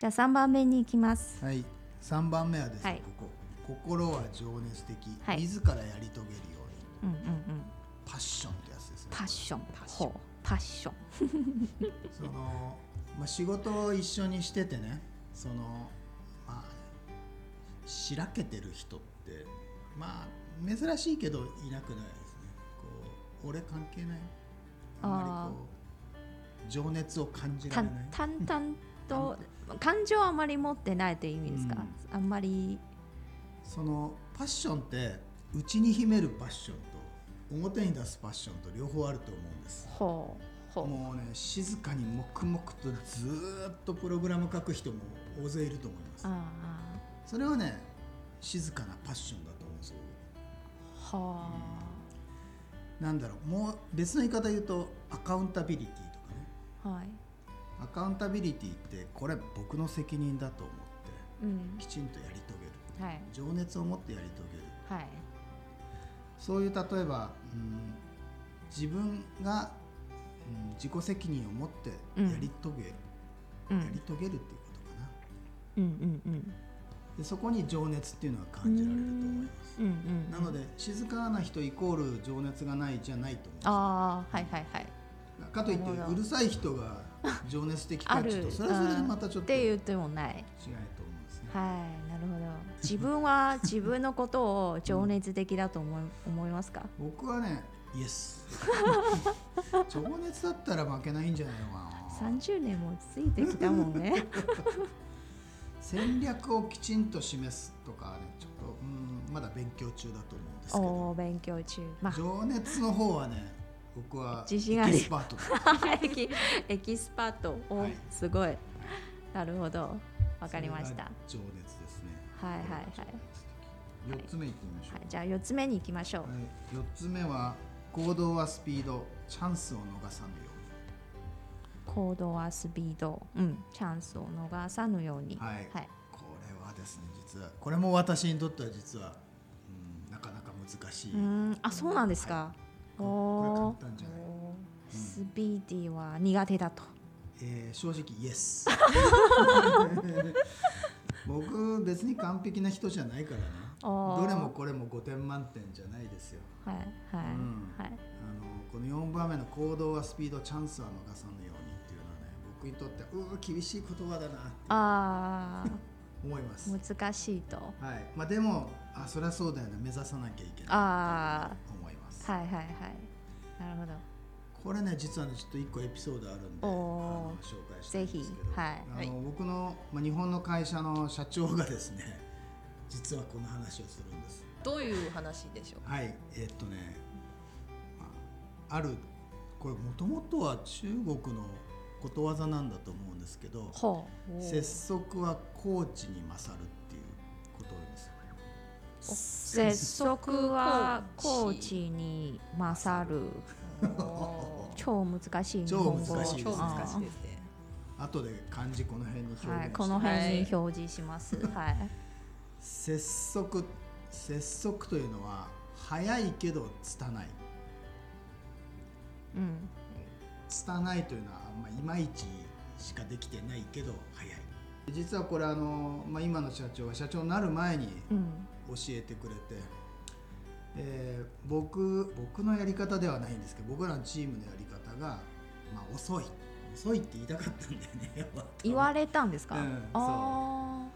じゃあ3番目に行きます。はい。3番目はですね、はい。ここ。心は情熱的、はい。自らやり遂げるように。うんうんうん。パッションってやつですね。パッション。パッション。パッション。その、まあ、仕事を一緒にしててねそのまあしらけてる人ってまあ珍しいけどいなくないですね。こう俺関係ない。あんまりこう情熱を感じられない。淡々と感情はあまり持ってないという意味ですか、あんまり。そのパッションって内に秘めるパッションと表に出すパッションと両方あると思うんです。ほうもうね静かに黙々とずーっとプログラム書く人も大勢いると思います。あそれはね静かなパッションだと思うんですよあはなんだろうもう別の言い方言うとアカウンタビリティとかね。あはい。アカウンタビリティってこれ僕の責任だと思ってうん。きちんとやり遂げる。はい。情熱を持ってやり遂げる。はい。そういう例えば、うん、自分が、うん、自己責任を持ってやり遂げ、うん。やり遂げるっていうことかな。うんうんうん。でそこに情熱っていうのは感じられると思います。うんうんなので静かな人イコール情熱がないじゃないと思うんですああはいはいはい。かといってうるさい人が 情熱的かあっとそれはそれでまたちょっっと違いて言ってもない。と思うんですね。はい。なるほど。自分は 自分のことを情熱的だと思い思いますか？僕はねイエス情熱だったら負けないんじゃないのかな。30年もついてきたもんね。戦略をきちんと示すとかねちょっとうんまだ勉強中だと思うんですけおど。お勉強中。まあ。情熱の方はね僕は自信ありエキスパート。だエキエキスパート。お、はい。すごい。なるほど。わかりました。情熱ですね。いはいはい、四つ目いってみましょう、はい、じゃあ4つ目に行きましょう、はい、4つ目は行動はスピードチャンスを逃さぬよ行動はスピード。うん。チャンスを逃さぬように。うに、はい。はい、これはですね実は。これも私にとっては実は、うん、なかなか難しい、うーん。あそうなんですか、これ簡単じゃない、ースピーディーは苦手だと。えー正直イエス僕別に完璧な人じゃないからねおー。どれもこれも5点満点じゃないですよ。はいはい、うん。はい。あのこの4番目の行動はスピードチャンスは逃さぬようにっていうのはね僕にとってはうー厳しい言葉だなあ思います。ー難しいと。はい。まあでもあそりゃそうだよね。目指さなきゃいけないあと思います。はいはいはい。なるほど。これね実はねちょっと1個エピソードあるんであの紹介したいんですけどぜひ。はい。あの僕の、まあ、日本の会社の社長がですね 実はこの話をするんです。どういう話でしょう？はいえーっとね、まあ、あるこれもともとは中国のことわざなんだと思うんですけどほう。拙速はコーチに勝るっ拙速はコーチに勝る超難しい日超本語超難しいですね後で漢字この辺に表現して、はい、この辺に表示します。はい。拙速拙速というのは早いけど拙いうん。拙いというのは、まあ、いまいちしかできてないけど早い実はこれあの、まあ、今の社長が社長になる前にうん。教えてくれて、えー僕僕のやり方ではないんですけど僕らのチームのやり方が、まあ、遅い。遅いって言いたかったんだよね 言われたんですか？うんあ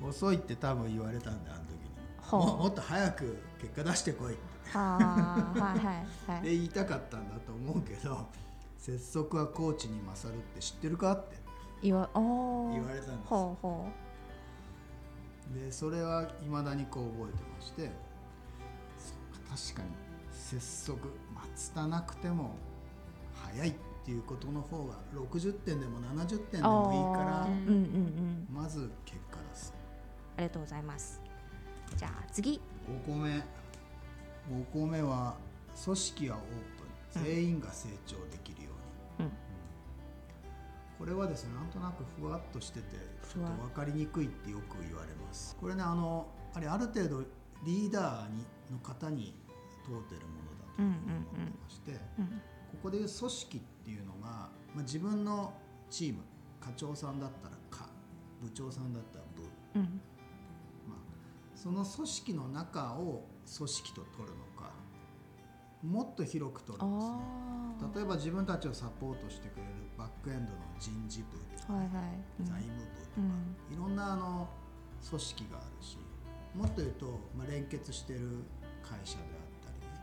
遅いって多分言われたんだあの時に。ももっと早く結果出してこいって。あ。はいはいは でい。言いたかったんだと思うけど拙速はコーチに勝るって知ってるかって。言わ。言われたんです。ほうほでそれはいまだにこう覚えてまして確かに拙速まあ拙くても早いっていうことの方が60点でも70点でう。もいいからうんうんうん。まず結果出すありがとうございます。じゃあ次。5個目5個目は組織はオープン全員が成長できるように、うん。これはですねなんとなくふわっとしててちょっと分かりにくいってよく言われます。これねあのあれある程度リーダーにの方に問うてるものだと思ってまして、うん。ここでいう組織っていうのが、まあ、自分のチーム課長さんだったら課部長さんだったら部、うん。まあ、その組織の中を組織と取るのかもっと広く取るんですね。あ例えば自分たちをサポートしてくれるバックエンドの人事部とか、はいはい。うん。財務部とか、うん。いろんなあの組織があるしもっと言うと、まあ、連結してる会社であったりね。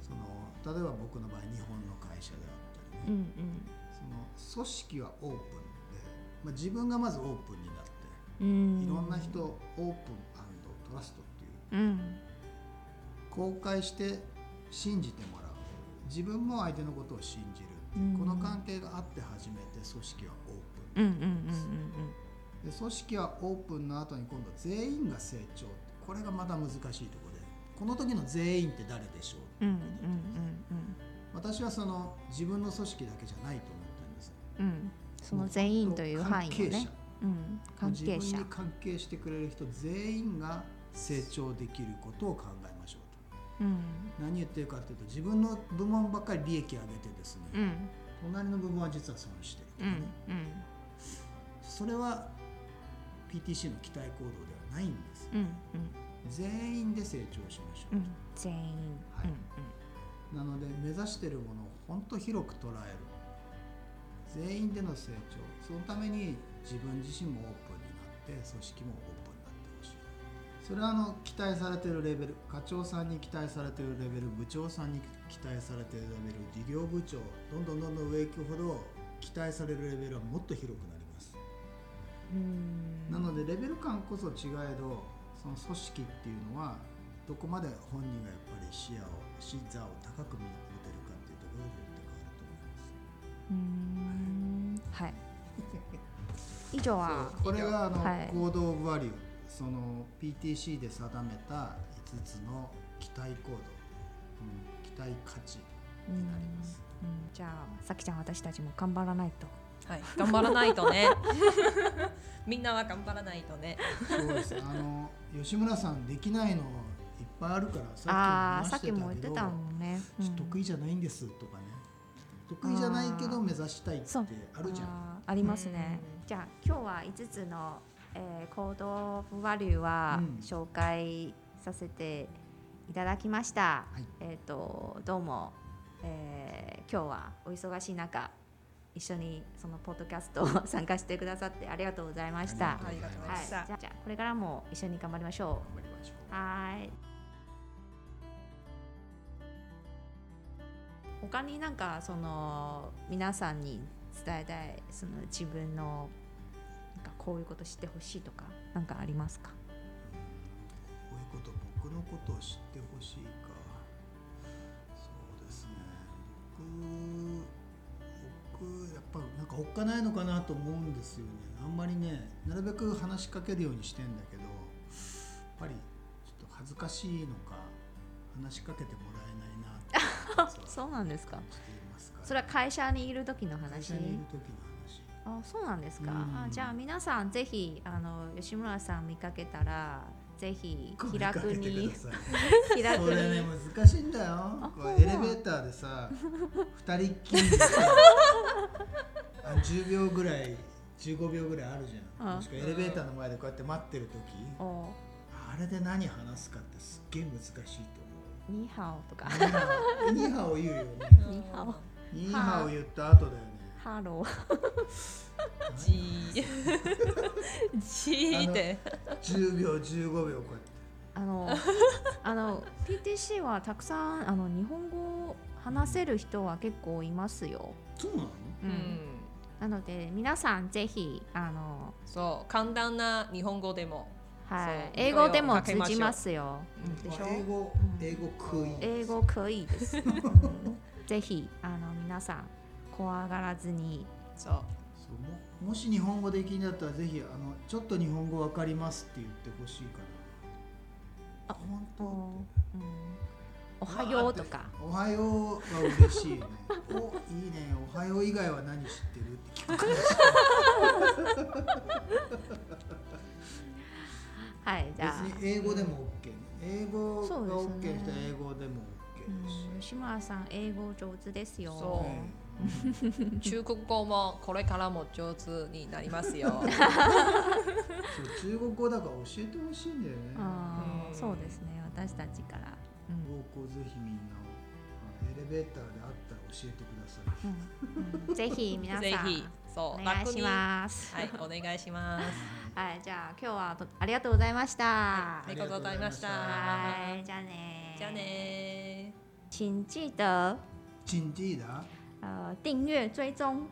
その例えば僕の場合日本の会社であったりね、うんその組織はオープンで、まあ、自分がまずオープンになってうん。いろんな人をオープントラストっていううん。公開して信じてもらう。自分も相手のことを信じるこの関係があって初めて組織はオープンうんうんうんで組織はオープンの後に今度全員が成長これがまた難しいところでこの時の全員って誰でしょう？うんうん私はその自分の組織だけじゃないと思ってるんです。うん。その全員という範囲の関係者。ねうん。関係者。自分に関係してくれる人全員が成長できることを考えましょう。とうん。何言ってるかというと自分の部門ばっかり利益上げてですね、うん。隣の部門は実は損してるとうんかね、それは PTC の期待行動ではないんです。うんうん。全員で成長しましょう、うん全員。はい。なので目指しているものを本当広く捉える。全員での成長。そのために自分自身もオープンになって組織もオープンそれはあの期待されているレベル課長さんに期待されているレベル部長さんに期待されているレベル事業部長どんどんどんどん上行くほど期待されるレベルはもっと広くなります。うん。なのでレベル感こそ違えどその組織っていうのはどこまで本人がやっぱり視野を視座を高く持てるかっていうところによって変わると思います。うん。はい。以上はこれがあの、はい。行動バリューその PTC で定めた5つの期待行動、うん、期待価値になります。うんじゃあさきちゃん私たちも頑張らないと。はい、頑張らないとね。みんなは頑張らないとね。そうです。あの吉村さんできないのいっぱいあるから ああーさっきも言っててたもんね、うん。得意じゃないんですとかね。得意じゃないけど目指したいってあるじゃん。ありますね。うん。じゃあ今日は5つの、えー、行動バリューはうん。紹介させていただきました、はい。えっ、とどうも、えー今日はお忙しい中一緒にそのポッドキャストを 参加してくださってありがとうございました。ありがとうございますはい、じゃこれからも一緒に頑張りましょ頑張りましょう。うはーい。他になんかその皆さんに伝えたいその自分のかこういうこと知ってほしいとかなんかありますか？こういうこと僕のことを知ってほしいか。そうですね。僕僕やっぱなんかおっかないのかなと思うんですよね。あんまりねなるべく話しかけるようにしてんだけどやっぱりちょっと恥ずかしいのか話しかけてもらえないな そうなんですか。それは会社にいる時の会話社にいる時の話あそうなんですか、うん。あじゃあ皆さんぜひあの吉村さん見かけたらぜひ気楽に 気楽それねに難しいんだよ。エレベーターでさ二人っきりでさ あ10秒ぐらい15秒ぐらいあるじゃん。あ。もしくはエレベーターの前でこうやって待ってる時。おあれで何話すかってすっげえ難しいと思 你好 とか。う 你好 言うよね 你好。你好 言った後だよ。ねハローじー。じーって。10秒15秒こうやってあのあの PTC はたくさんあの日本語を話せる人は結構いますよ。そうなの？ううんん。なので皆さんぜひあのそう、簡単な日本語でも。はい英語でも通じますよ。うんでしょ？あ英語うん英語食い英語可以です。う んぜひあの皆さん怖がらずにそう。そうももし日本語できんだったらぜひあのちょっと日本語わかりますって言ってほしいかな。あ本当？うん、おはようとか。おはようは嬉しいね。おいいね。おはよう以外は何知ってるって聞くはいじゃあ。別に英語でも OK ね。英語が OK ねな人は英語でも OK だし。うん吉村さん英語上手ですよ。そうね中国語もこれからも上手になりますよ。そう中国語だから教えてほしいんだよねあーうんそうですね私たちから、ぜひみんなエレベーターであったら教えてくださいうんうんぜひ皆さんぜひそうお願いします。はいお願いします。はい、じゃあ今日はとありがとうございました。ありがとうございました。はい、じゃあね。じゃあ。ね请记得请记得呃订阅追踪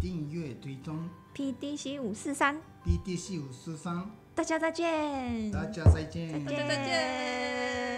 订阅追踪 PDC 五四三，P D C 五四三，大家再见。大家再见。大家再见。